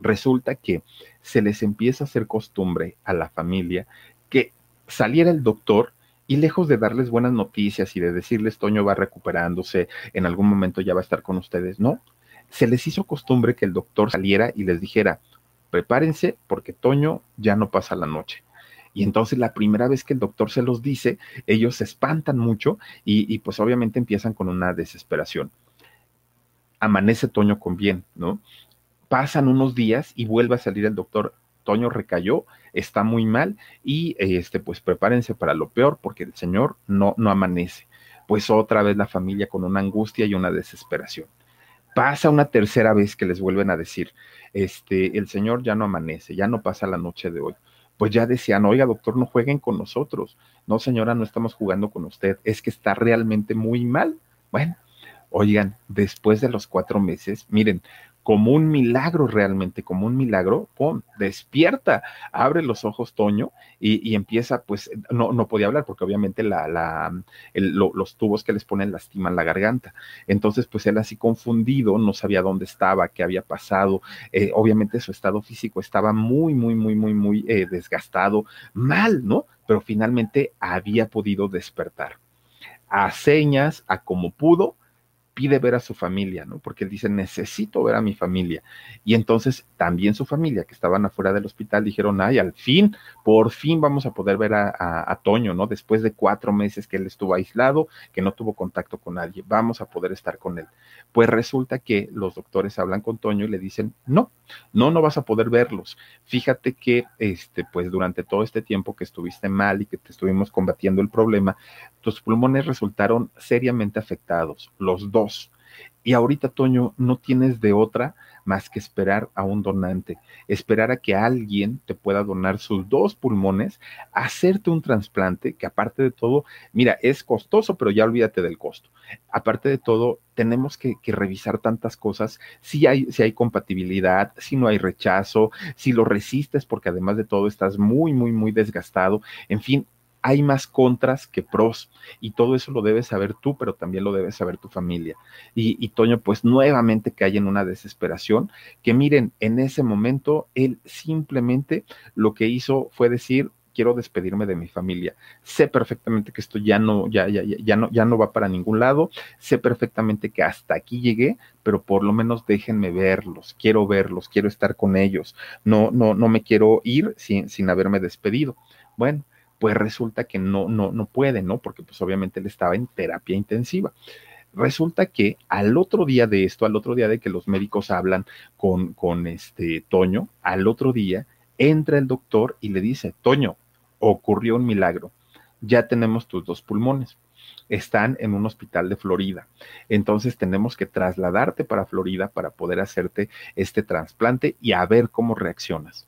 S1: Resulta que se les empieza a hacer costumbre a la familia que saliera el doctor y lejos de darles buenas noticias y de decirles Toño va recuperándose, en algún momento ya va a estar con ustedes, no, se les hizo costumbre que el doctor saliera y les dijera, prepárense porque Toño ya no pasa la noche. Y entonces la primera vez que el doctor se los dice, ellos se espantan mucho y, y pues obviamente empiezan con una desesperación. Amanece Toño con bien, ¿no? Pasan unos días y vuelve a salir el doctor. Toño recayó, está muy mal y este, pues prepárense para lo peor porque el señor no, no amanece. Pues otra vez la familia con una angustia y una desesperación. Pasa una tercera vez que les vuelven a decir, este, el señor ya no amanece, ya no pasa la noche de hoy. Pues ya decían, oiga doctor, no jueguen con nosotros. No señora, no estamos jugando con usted, es que está realmente muy mal. Bueno, oigan, después de los cuatro meses, miren, como un milagro realmente, como un milagro, ¡pum! Despierta, abre los ojos Toño y, empieza, pues, no, no podía hablar porque obviamente la, la, los tubos que les ponen lastiman la garganta. Entonces, pues él así confundido, no sabía dónde estaba, qué había pasado. Eh, obviamente su estado físico estaba muy, muy, muy, muy, muy eh, desgastado, mal, ¿no? Pero finalmente había podido despertar. A señas, a como pudo, pide ver a su familia, ¿no? Porque él dice, necesito ver a mi familia. Y entonces también su familia, que estaban afuera del hospital, dijeron, ay, al fin, por fin vamos a poder ver a, a, Toño, ¿no? Después de cuatro meses que él estuvo aislado, que no tuvo contacto con nadie, vamos a poder estar con él. Pues resulta que los doctores hablan con Toño y le dicen, no, no, no vas a poder verlos. Fíjate que, este, pues durante todo este tiempo que estuviste mal y que te estuvimos combatiendo el problema, tus pulmones resultaron seriamente afectados, los dos y ahorita, Toño, no tienes de otra más que esperar a un donante, esperar a que alguien te pueda donar sus dos pulmones, hacerte un trasplante, que aparte de todo, mira, es costoso, pero ya olvídate del costo. Aparte de todo, tenemos que, revisar tantas cosas, si hay, si hay compatibilidad, si no hay rechazo, si lo resistes, porque además de todo estás muy, muy, muy desgastado. En fin, hay más contras que pros y todo eso lo debes saber tú, pero también lo debes saber tu familia. Y, Toño, pues nuevamente cae en una desesperación que miren, en ese momento él simplemente lo que hizo fue decir, quiero despedirme de mi familia. Sé perfectamente que esto ya no, ya, ya, ya no, ya no va para ningún lado. Sé perfectamente que hasta aquí llegué, pero por lo menos déjenme verlos. Quiero verlos, quiero estar con ellos. No, no, no me quiero ir sin, sin haberme despedido. Bueno, pues resulta que no, no, no puede, ¿no? Porque pues obviamente él estaba en terapia intensiva. Resulta que al otro día de esto, al otro día de que los médicos hablan con, con este Toño, al otro día entra el doctor y le dice, Toño, ocurrió un milagro, ya tenemos tus dos pulmones están en un hospital de Florida. Entonces tenemos que trasladarte para Florida para poder hacerte este trasplante y a ver cómo reaccionas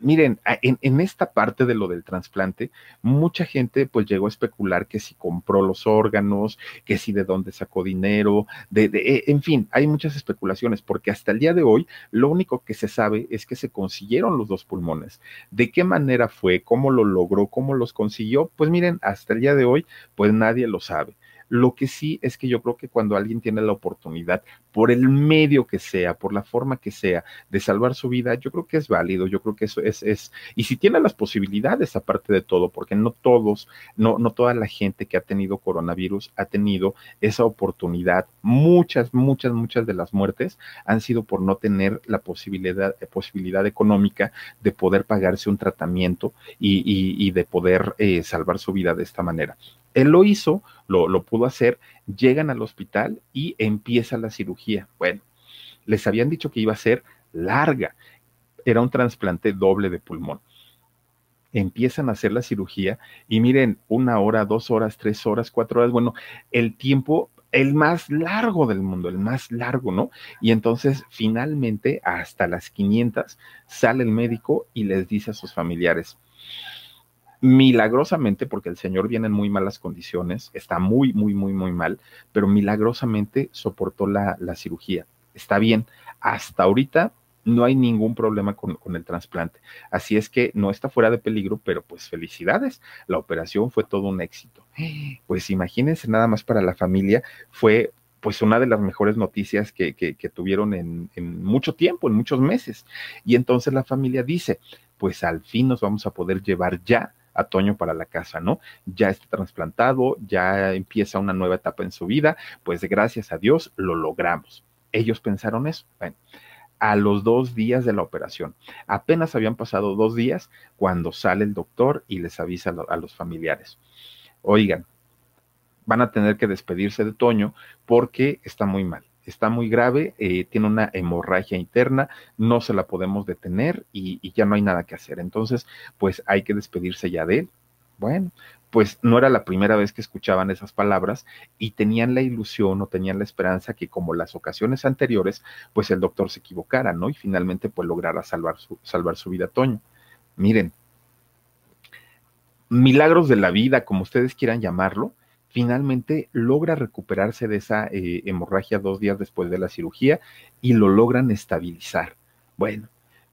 S1: miren, en, esta parte de lo del trasplante, mucha gente pues llegó a especular que si compró los órganos, que si de dónde sacó dinero, de, e, en fin, hay muchas especulaciones, porque hasta el día de hoy lo único que se sabe es que se consiguieron los dos pulmones. ¿De qué manera fue? ¿Cómo lo logró? ¿Cómo los consiguió? Pues miren, hasta el día de hoy, pues nadie lo sabe. Lo que sí es que yo creo que cuando alguien tiene la oportunidad, por el medio que sea, por la forma que sea, de salvar su vida, yo creo que es válido, yo creo que eso es, es, y si tiene las posibilidades aparte de todo, porque no todos, no, no toda la gente que ha tenido coronavirus ha tenido esa oportunidad. Muchas, muchas, muchas de las muertes han sido por no tener la posibilidad, posibilidad económica de poder pagarse un tratamiento y, y, de poder eh, salvar su vida de esta manera. Él lo hizo, lo, lo pudo hacer, llegan al hospital y empieza la cirugía. Bueno, les habían dicho que iba a ser larga, era un trasplante doble de pulmón. Empiezan a hacer la cirugía y miren, una hora, dos horas, tres horas, cuatro horas, bueno, el tiempo el más largo del mundo, el más largo, ¿no? Y entonces finalmente hasta las 500 sale el médico y les dice a sus familiares, milagrosamente, porque el señor viene en muy malas condiciones, está muy, muy, muy, muy mal, pero milagrosamente soportó la, cirugía. Está bien, hasta ahorita no hay ningún problema con, con el trasplante. Así es que no está fuera de peligro, pero pues felicidades, la operación fue todo un éxito. Pues imagínense nada más para la familia, fue pues una de las mejores noticias que, que, tuvieron en, mucho tiempo, en muchos meses. Y entonces la familia dice, pues al fin nos vamos a poder llevar ya a Toño para la casa, ¿no? Ya está trasplantado, ya empieza una nueva etapa en su vida, pues gracias a Dios lo logramos. Ellos pensaron eso. Bueno, a los dos días de la operación. Apenas habían pasado dos días cuando sale el doctor y les avisa a los familiares. Oigan, van a tener que despedirse de Toño porque está muy mal está muy grave, eh, tiene una hemorragia interna, no se la podemos detener y, y, ya no hay nada que hacer. Entonces, pues hay que despedirse ya de él. Bueno, pues no era la primera vez que escuchaban esas palabras y tenían la ilusión o tenían la esperanza que como las ocasiones anteriores, pues el doctor se equivocara, ¿no? Y finalmente pues lograra salvar su, salvar su vida Toño. Miren, milagros de la vida, como ustedes quieran llamarlo, finalmente logra recuperarse de esa eh, hemorragia dos días después de la cirugía y lo logran estabilizar. Bueno,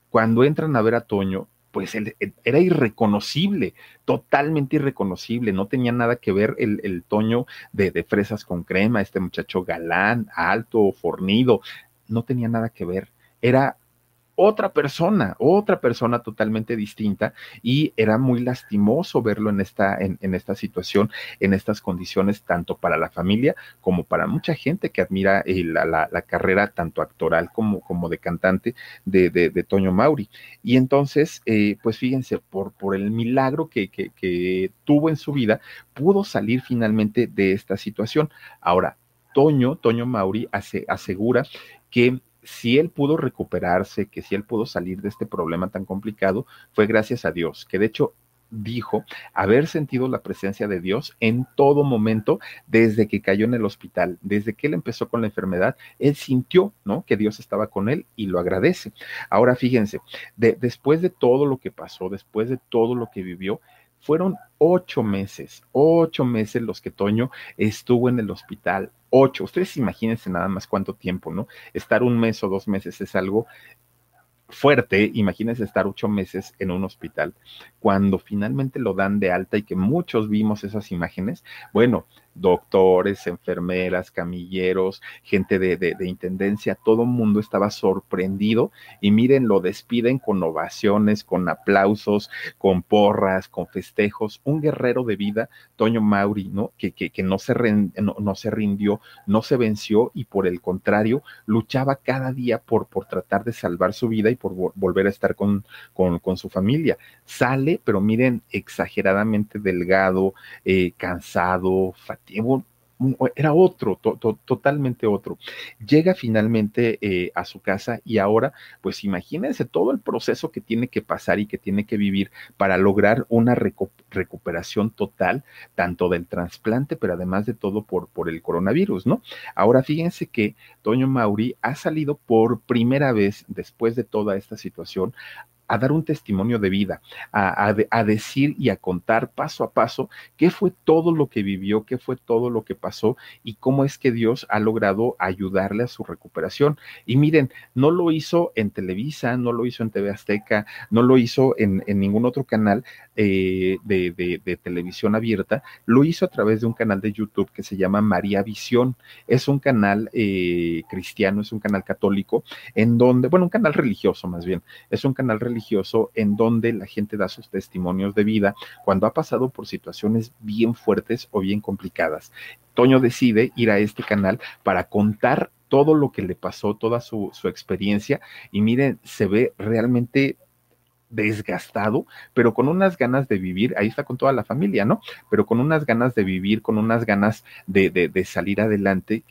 S1: cuando entran a ver a Toño, pues él, era irreconocible, totalmente irreconocible, no tenía nada que ver el, Toño de, de, fresas con crema, este muchacho galán, alto, fornido, no tenía nada que ver, era otra persona, otra persona totalmente distinta y era muy lastimoso verlo en esta, en, esta situación, en estas condiciones, tanto para la familia como para mucha gente que admira eh, la, carrera tanto actoral como, como de cantante de, de, Toño Mauri. Y entonces, eh, pues fíjense, por, por el milagro que, que, que tuvo en su vida, pudo salir finalmente de esta situación. Ahora, Toño, Toño Mauri asegura que si él pudo recuperarse, que si él pudo salir de este problema tan complicado, fue gracias a Dios, que de hecho dijo haber sentido la presencia de Dios en todo momento desde que cayó en el hospital, desde que él empezó con la enfermedad, él sintió, ¿no? Que Dios estaba con él y lo agradece. Ahora fíjense, después de todo lo que pasó, después de todo lo que vivió, fueron ocho meses, ocho meses los que Toño estuvo en el hospital, ocho. Ustedes imagínense nada más cuánto tiempo, ¿no? Estar un mes o dos meses es algo fuerte, imagínense estar ocho meses en un hospital. Cuando finalmente lo dan de alta y que muchos vimos esas imágenes, bueno, doctores, enfermeras, camilleros, gente de, de, intendencia, todo el mundo estaba sorprendido y miren, lo despiden con ovaciones, con aplausos, con porras, con festejos, un guerrero de vida, Toño Mauri, ¿no? Que, que, que no, se no, se rindió, no se venció y por el contrario, luchaba cada día por, por tratar de salvar su vida y por volver a estar con, con, con su familia. Sale, pero miren, exageradamente delgado, eh, cansado, fatigado era otro, totalmente otro. Llega finalmente eh, a su casa y ahora, pues imagínense todo el proceso que tiene que pasar y que tiene que vivir para lograr una recuperación total, tanto del trasplante, pero además de todo por, por el coronavirus, ¿no? Ahora fíjense que Toño Mauri ha salido por primera vez después de toda esta situación a dar un testimonio de vida, a, a, decir y a contar paso a paso qué fue todo lo que vivió, qué fue todo lo que pasó y cómo es que Dios ha logrado ayudarle a su recuperación. Y miren, no lo hizo en Televisa, no lo hizo en TV Azteca, no lo hizo en, en ningún otro canal eh, de, de, de, televisión abierta, lo hizo a través de un canal de YouTube que se llama María Visión. Es un canal eh, cristiano, es un canal católico, en donde, bueno, un canal religioso más bien, es un canal religioso religioso en donde la gente da sus testimonios de vida cuando ha pasado por situaciones bien fuertes o bien complicadas. Toño decide ir a este canal para contar todo lo que le pasó, toda su, su experiencia y miren, se ve realmente desgastado, pero con unas ganas de vivir, ahí está con toda la familia, ¿no? Pero con unas ganas de vivir, con unas ganas de, de, de salir adelante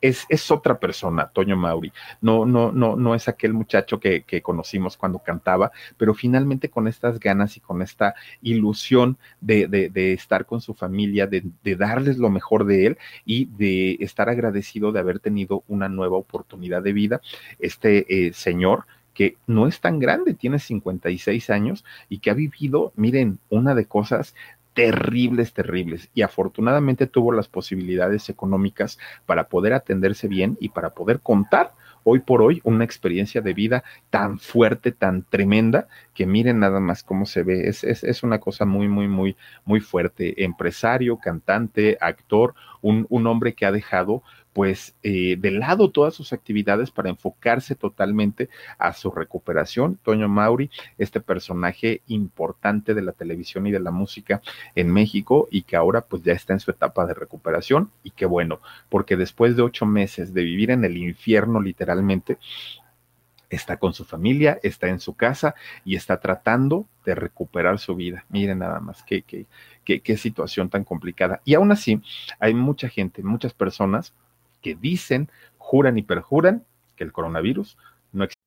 S1: es, es, otra persona, Toño Mauri. No, no, no, no es aquel muchacho que, que, conocimos cuando cantaba, pero finalmente con estas ganas y con esta ilusión de, de, estar con su familia, de, de, darles lo mejor de él y de estar agradecido de haber tenido una nueva oportunidad de vida. Este eh, señor que no es tan grande, tiene 56 años y que ha vivido, miren, una de cosas terribles, terribles. Y afortunadamente tuvo las posibilidades económicas para poder atenderse bien y para poder contar hoy por hoy una experiencia de vida tan fuerte, tan tremenda, que miren nada más cómo se ve. Es, es, es una cosa muy, muy, muy, muy fuerte. Empresario, cantante, actor, un, un hombre que ha dejado pues eh, de lado todas sus actividades para enfocarse totalmente a su recuperación. Toño Mauri, este personaje importante de la televisión y de la música en México y que ahora pues ya está en su etapa de recuperación y qué bueno, porque después de ocho meses de vivir en el infierno literalmente, está con su familia, está en su casa y está tratando de recuperar su vida. Miren nada más qué, qué, qué, qué situación tan complicada. Y aún así, hay mucha gente, muchas personas que dicen, juran y perjuran que el coronavirus no existe.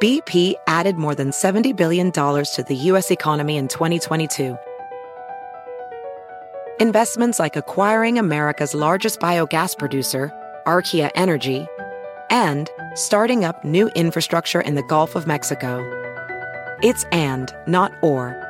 S2: BP added more than $70 billion to the U.S. economy in 2022. Investments like acquiring America's largest biogas producer, Archaea Energy, and starting up new infrastructure in the Gulf of Mexico. It's and, not or.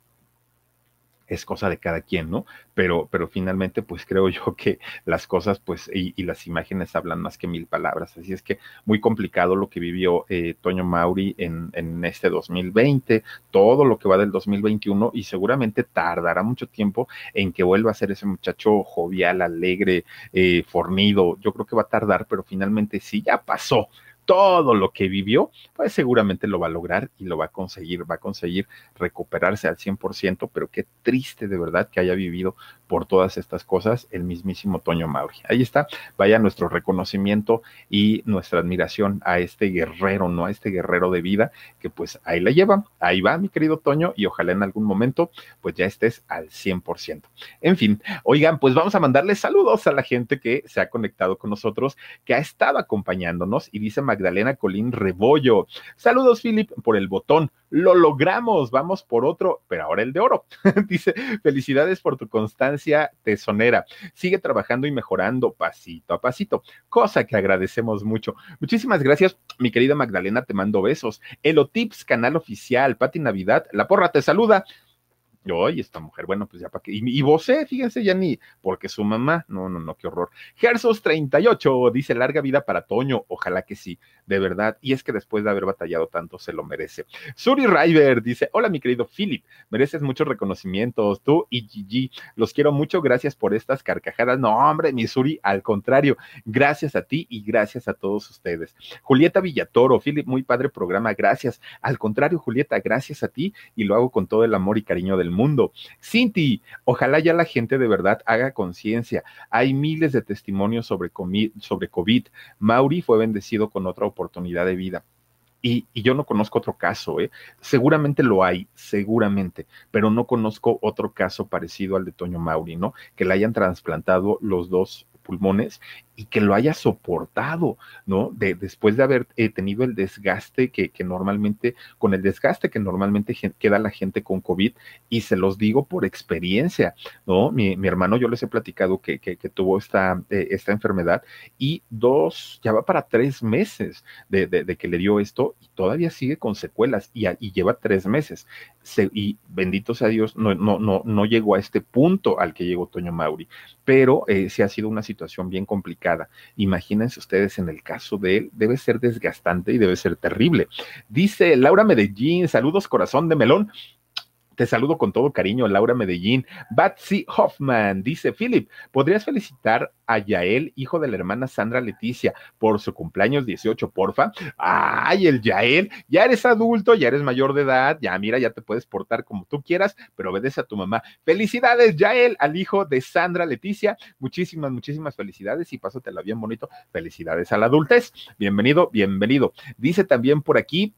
S1: Es cosa de cada quien, ¿no? Pero, pero finalmente, pues creo yo que las cosas, pues, y, y, las imágenes hablan más que mil palabras. Así es que muy complicado lo que vivió eh, Toño Mauri en, en, este 2020, todo lo que va del 2021, y seguramente tardará mucho tiempo en que vuelva a ser ese muchacho jovial, alegre, eh, fornido. Yo creo que va a tardar, pero finalmente sí ya pasó todo lo que vivió, pues seguramente lo va a lograr y lo va a conseguir, va a conseguir recuperarse al 100%, pero qué triste de verdad que haya vivido por todas estas cosas el mismísimo Toño Mauri. Ahí está, vaya nuestro reconocimiento y nuestra admiración a este guerrero, ¿no? A este guerrero de vida que pues ahí la lleva, ahí va mi querido Toño y ojalá en algún momento pues ya estés al 100%. En fin, oigan, pues vamos a mandarles saludos a la gente que se ha conectado con nosotros, que ha estado acompañándonos y dice Magdalena Colín Rebollo. Saludos, Philip, por el botón. Lo logramos, vamos por otro, pero ahora el de oro. Dice, felicidades por tu constancia tesonera. Sigue trabajando y mejorando pasito a pasito, cosa que agradecemos mucho. Muchísimas gracias, mi querida Magdalena, te mando besos. Elotips, canal oficial, Pati Navidad, la porra te saluda. Oye, esta mujer, bueno, pues ya para qué. Y, y vocé, fíjense, ya ni, porque su mamá, no, no, no, qué horror. Gersos 38 dice larga vida para Toño, ojalá que sí, de verdad. Y es que después de haber batallado tanto, se lo merece. Suri River dice: Hola, mi querido Philip, mereces muchos reconocimientos, tú y Gigi, los quiero mucho, gracias por estas carcajadas. No, hombre, mi Suri, al contrario, gracias a ti y gracias a todos ustedes. Julieta Villatoro, Philip, muy padre programa, gracias. Al contrario, Julieta, gracias a ti y lo hago con todo el amor y cariño del mundo. Cinti, ojalá ya la gente de verdad haga conciencia. Hay miles de testimonios sobre, sobre COVID. Mauri fue bendecido con otra oportunidad de vida. Y, y, yo no conozco otro caso, ¿eh? Seguramente lo hay, seguramente, pero no conozco otro caso parecido al de Toño Mauri, ¿no? Que le hayan trasplantado los dos pulmones y que lo haya soportado, ¿no? De, después de haber eh, tenido el desgaste que, normalmente, con el desgaste que normalmente queda la gente con COVID, y se los digo por experiencia, ¿no? Mi, hermano, yo les he platicado que, tuvo esta, eh, esta enfermedad y dos, ya va para tres meses de, que le dio esto y todavía sigue con secuelas y, lleva tres meses. Se, y bendito sea Dios, no, no, no, no llegó a este punto al que llegó Toño Mauri, pero eh, sí ha sido una situación bien complicada Imagínense ustedes en el caso de él, debe ser desgastante y debe ser terrible. Dice Laura Medellín, saludos corazón de melón. Te saludo con todo cariño, Laura Medellín. Batsy Hoffman dice: Philip, ¿podrías felicitar a Yael, hijo de la hermana Sandra Leticia, por su cumpleaños 18, porfa? Ay, el Yael, ya eres adulto, ya eres mayor de edad, ya mira, ya te puedes portar como tú quieras, pero obedece a tu mamá. Felicidades, Yael, al hijo de Sandra Leticia. Muchísimas, muchísimas felicidades y pásatela bien bonito. Felicidades a la adultez. Bienvenido, bienvenido. Dice también por aquí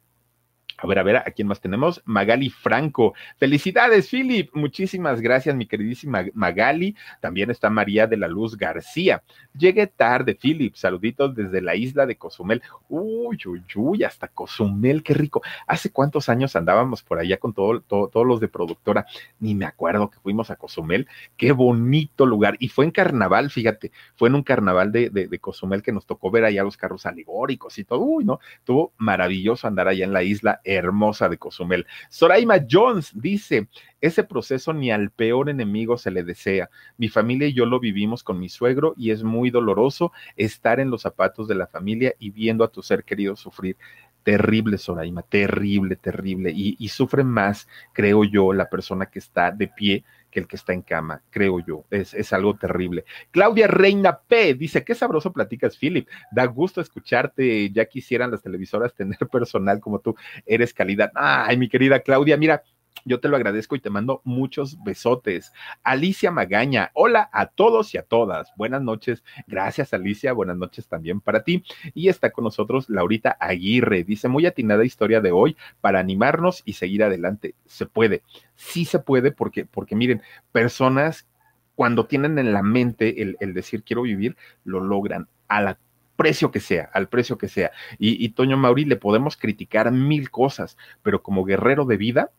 S1: a ver, a ver, ¿a quién más tenemos? Magali Franco. Felicidades, Philip. Muchísimas gracias, mi queridísima Magali. También está María de la Luz García. Llegué tarde, Philip. Saluditos desde la isla de Cozumel. Uy, uy, uy, hasta Cozumel, qué rico. ¿Hace cuántos años andábamos por allá con todo, todo, todos los de productora? Ni me acuerdo que fuimos a Cozumel. Qué bonito lugar. Y fue en carnaval, fíjate. Fue en un carnaval de, de, Cozumel que nos tocó ver allá los carros alegóricos y todo. Uy, no. Estuvo maravilloso andar allá en la isla hermosa de Cozumel. Soraima Jones dice, ese proceso ni al peor enemigo se le desea. Mi familia y yo lo vivimos con mi suegro y es muy doloroso estar en los zapatos de la familia y viendo a tu ser querido sufrir. Terrible, Soraima, terrible, terrible. Y, y sufre más, creo yo, la persona que está de pie que el que está en cama, creo yo. Es, es, algo terrible. Claudia Reina P dice, qué sabroso platicas, Philip. Da gusto escucharte. Ya quisieran las televisoras tener personal como tú. Eres calidad. Ay, mi querida Claudia, mira, yo te lo agradezco y te mando muchos besotes. Alicia Magaña, hola a todos y a todas. Buenas noches. Gracias, Alicia. Buenas noches también para ti. Y está con nosotros Laurita Aguirre. Dice, muy atinada historia de hoy para animarnos y seguir adelante. Se puede. Sí se puede porque, porque miren, personas cuando tienen en la mente el, decir quiero vivir, lo logran a la precio que sea, al precio que sea. Y Toño Mauri le podemos criticar mil cosas, pero como guerrero de vida,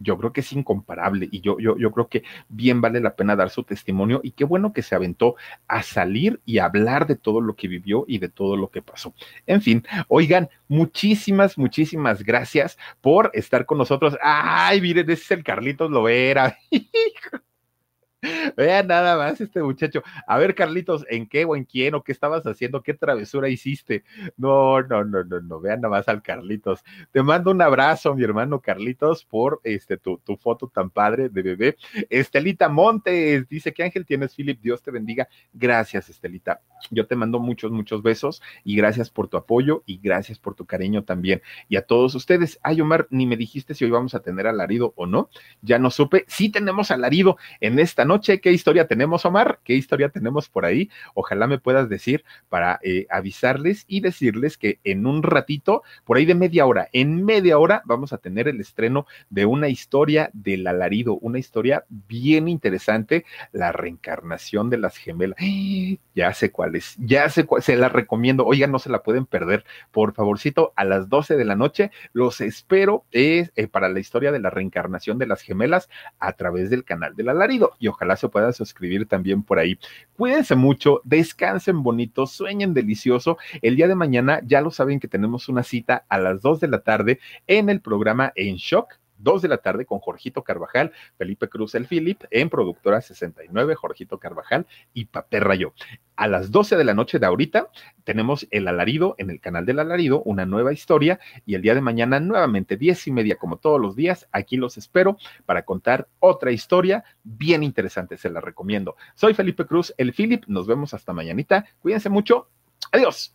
S1: yo creo que es incomparable y yo, yo, yo creo que bien vale la pena dar su testimonio y qué bueno que se aventó a salir y hablar de todo lo que vivió y de todo lo que pasó. En fin, oigan, muchísimas, muchísimas gracias por estar con nosotros. Ay, miren, ese es el Carlitos Lovera. Vean nada más este muchacho. A ver, Carlitos, ¿en qué o en quién o qué estabas haciendo? ¿Qué travesura hiciste? No, no, no, no, no. Vean nada más al Carlitos. Te mando un abrazo, mi hermano Carlitos, por este tu, tu foto tan padre de bebé. Estelita Montes dice que Ángel tienes, Philip. Dios te bendiga. Gracias, Estelita. Yo te mando muchos, muchos besos y gracias por tu apoyo y gracias por tu cariño también. Y a todos ustedes. Ay, Omar, ni me dijiste si hoy vamos a tener alarido o no. Ya no supe. Sí tenemos alarido en esta noche. ¿Qué historia tenemos, Omar? ¿Qué historia tenemos por ahí? Ojalá me puedas decir para eh, avisarles y decirles que en un ratito, por ahí de media hora, en media hora vamos a tener el estreno de una historia del alarido, una historia bien interesante, la reencarnación de las gemelas. Ya sé cuál es, ya sé cuál, se la recomiendo. Oigan, no se la pueden perder. Por favorcito, a las 12 de la noche los espero eh, para la historia de la reencarnación de las gemelas a través del canal del alarido. Y ojalá se puedan suscribir también por ahí. Cuídense mucho, descansen bonito, sueñen delicioso. El día de mañana ya lo saben que tenemos una cita a las 2 de la tarde en el programa En Shock 2 de la tarde con Jorgito Carvajal, Felipe Cruz el Philip, en Productora 69, Jorgito Carvajal y Paperra Yo. A las 12 de la noche de ahorita tenemos El Alarido en el canal del Alarido, una nueva historia, y el día de mañana nuevamente 10 y media como todos los días, aquí los espero para contar otra historia bien interesante, se la recomiendo. Soy Felipe Cruz, el Philip, nos vemos hasta mañanita, cuídense mucho, adiós.